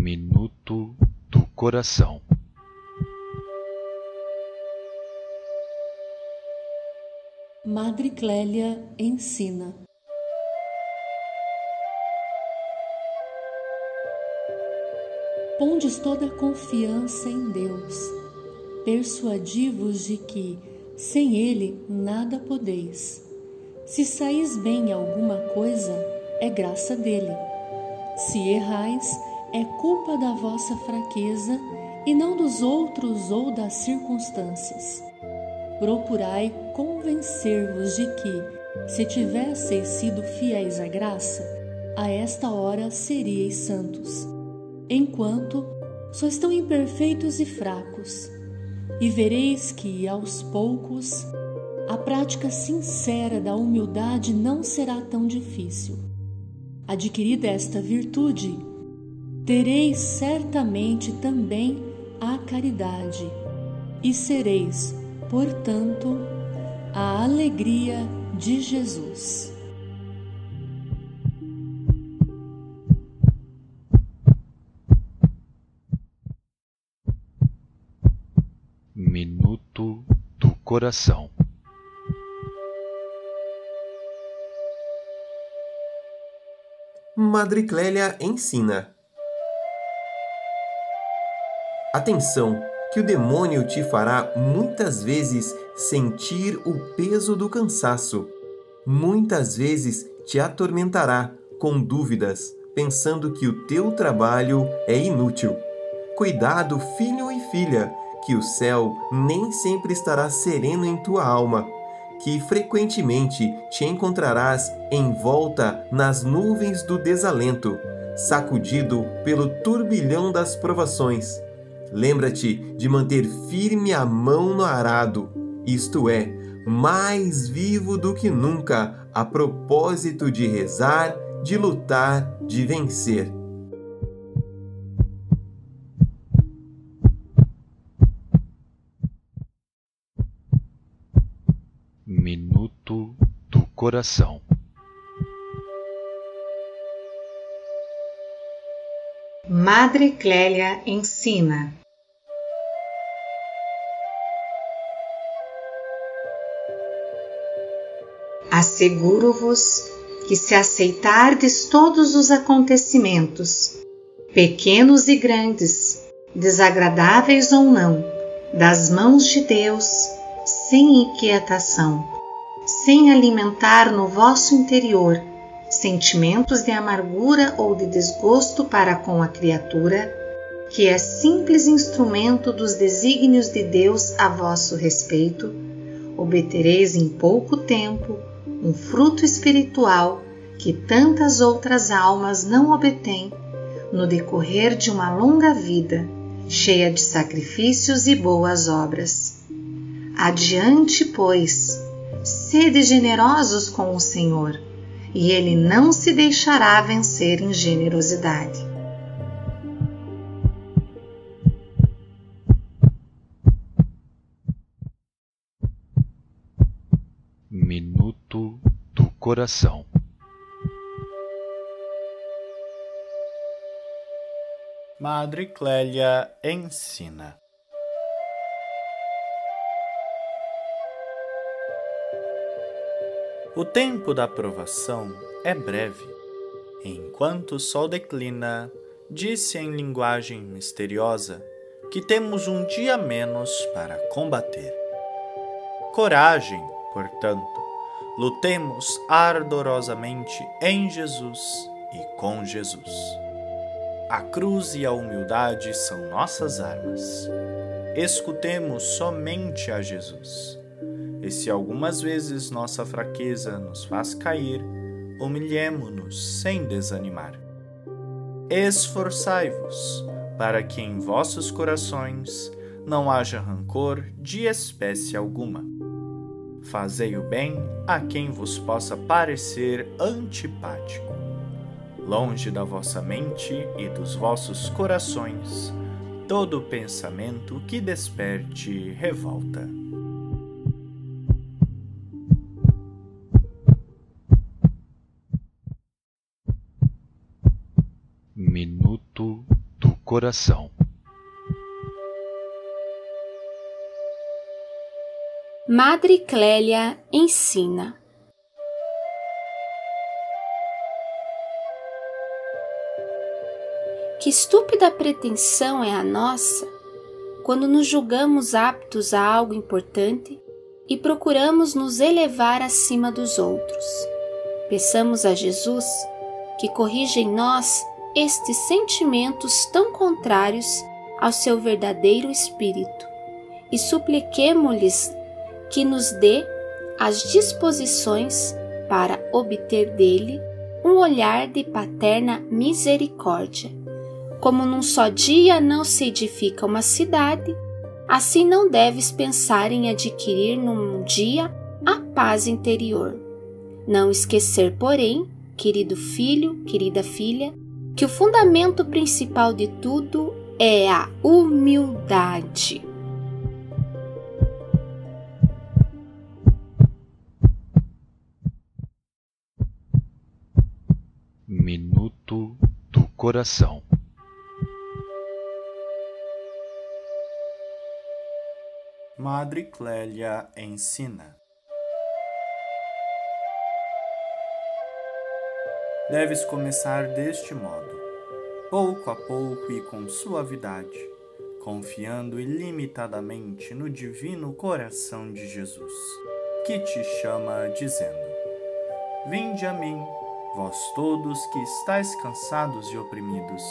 Minuto do Coração Madre Clélia ensina. Pondes toda a confiança em Deus, persuadivos de que, sem Ele, nada podeis. Se saís bem em alguma coisa, é graça dele. Se errais, é culpa da vossa fraqueza e não dos outros ou das circunstâncias. Procurai convencer-vos de que, se tivesseis sido fiéis à graça, a esta hora seríeis santos, enquanto sois tão imperfeitos e fracos. E vereis que, aos poucos, a prática sincera da humildade não será tão difícil. Adquirida esta virtude, tereis certamente também a caridade e sereis, portanto, a alegria de Jesus. Minuto do Coração Madre Clélia ensina. Atenção, que o demônio te fará muitas vezes sentir o peso do cansaço. Muitas vezes te atormentará com dúvidas, pensando que o teu trabalho é inútil. Cuidado, filho e filha, que o céu nem sempre estará sereno em tua alma que frequentemente te encontrarás envolta nas nuvens do desalento, sacudido pelo turbilhão das provações. Lembra-te de manter firme a mão no arado, isto é, mais vivo do que nunca, a propósito de rezar, de lutar, de vencer. Minuto do Coração Madre Clélia ensina. Asseguro-vos que, se aceitardes todos os acontecimentos, pequenos e grandes, desagradáveis ou não, das mãos de Deus, sem inquietação, sem alimentar no vosso interior sentimentos de amargura ou de desgosto para com a criatura, que é simples instrumento dos desígnios de Deus a vosso respeito, obtereis em pouco tempo um fruto espiritual que tantas outras almas não obtêm no decorrer de uma longa vida, cheia de sacrifícios e boas obras. Adiante, pois, sede generosos com o Senhor, e Ele não se deixará vencer em generosidade. Do Coração Madre Clélia ensina. O tempo da provação é breve. Enquanto o sol declina, disse em linguagem misteriosa que temos um dia menos para combater. Coragem, portanto, lutemos ardorosamente em Jesus e com Jesus. A cruz e a humildade são nossas armas. Escutemos somente a Jesus e se algumas vezes nossa fraqueza nos faz cair, humilhemo-nos sem desanimar. Esforçai-vos para que em vossos corações não haja rancor de espécie alguma. Fazei o bem a quem vos possa parecer antipático. Longe da vossa mente e dos vossos corações todo pensamento que desperte revolta. Minuto do coração. Madre Clélia ensina. Que estúpida pretensão é a nossa quando nos julgamos aptos a algo importante e procuramos nos elevar acima dos outros. Peçamos a Jesus que corrija em nós estes sentimentos tão contrários ao seu verdadeiro espírito e supliquemo-lhes que nos dê as disposições para obter dele um olhar de paterna misericórdia. Como num só dia não se edifica uma cidade, assim não deves pensar em adquirir num dia a paz interior. Não esquecer, porém, querido filho, querida filha, que o fundamento principal de tudo é a humildade. Coração. Madre Clélia ensina. Deves começar deste modo, pouco a pouco e com suavidade, confiando ilimitadamente no divino coração de Jesus, que te chama dizendo: Vinde a mim vós todos que estáis cansados e oprimidos,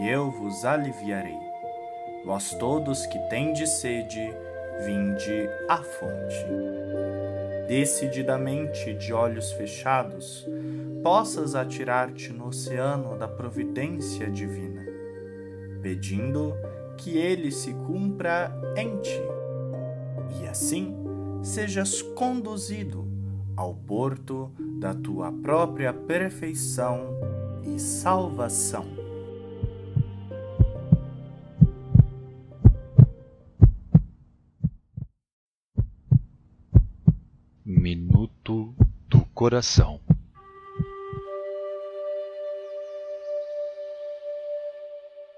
e eu vos aliviarei. Vós todos que tendes sede, vinde à fonte. Decididamente, de olhos fechados, possas atirar-te no oceano da providência divina, pedindo que ele se cumpra em ti, e assim sejas conduzido ao porto da tua própria perfeição e salvação. Minuto do Coração.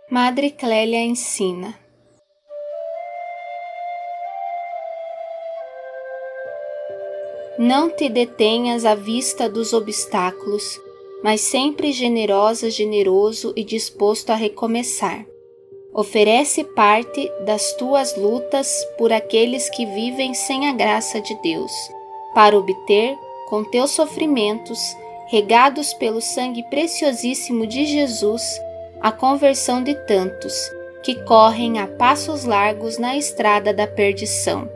Madre Clélia ensina. Não te detenhas à vista dos obstáculos, mas sempre generosa, generoso e disposto a recomeçar. Oferece parte das tuas lutas por aqueles que vivem sem a graça de Deus, para obter, com teus sofrimentos, regados pelo sangue preciosíssimo de Jesus, a conversão de tantos que correm a passos largos na estrada da perdição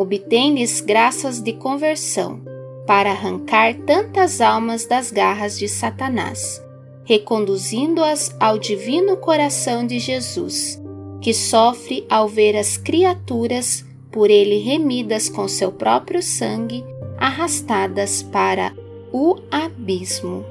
obtém-lhes graças de conversão, para arrancar tantas almas das garras de Satanás, reconduzindo-as ao divino coração de Jesus, que sofre ao ver as criaturas por ele remidas com seu próprio sangue, arrastadas para o abismo.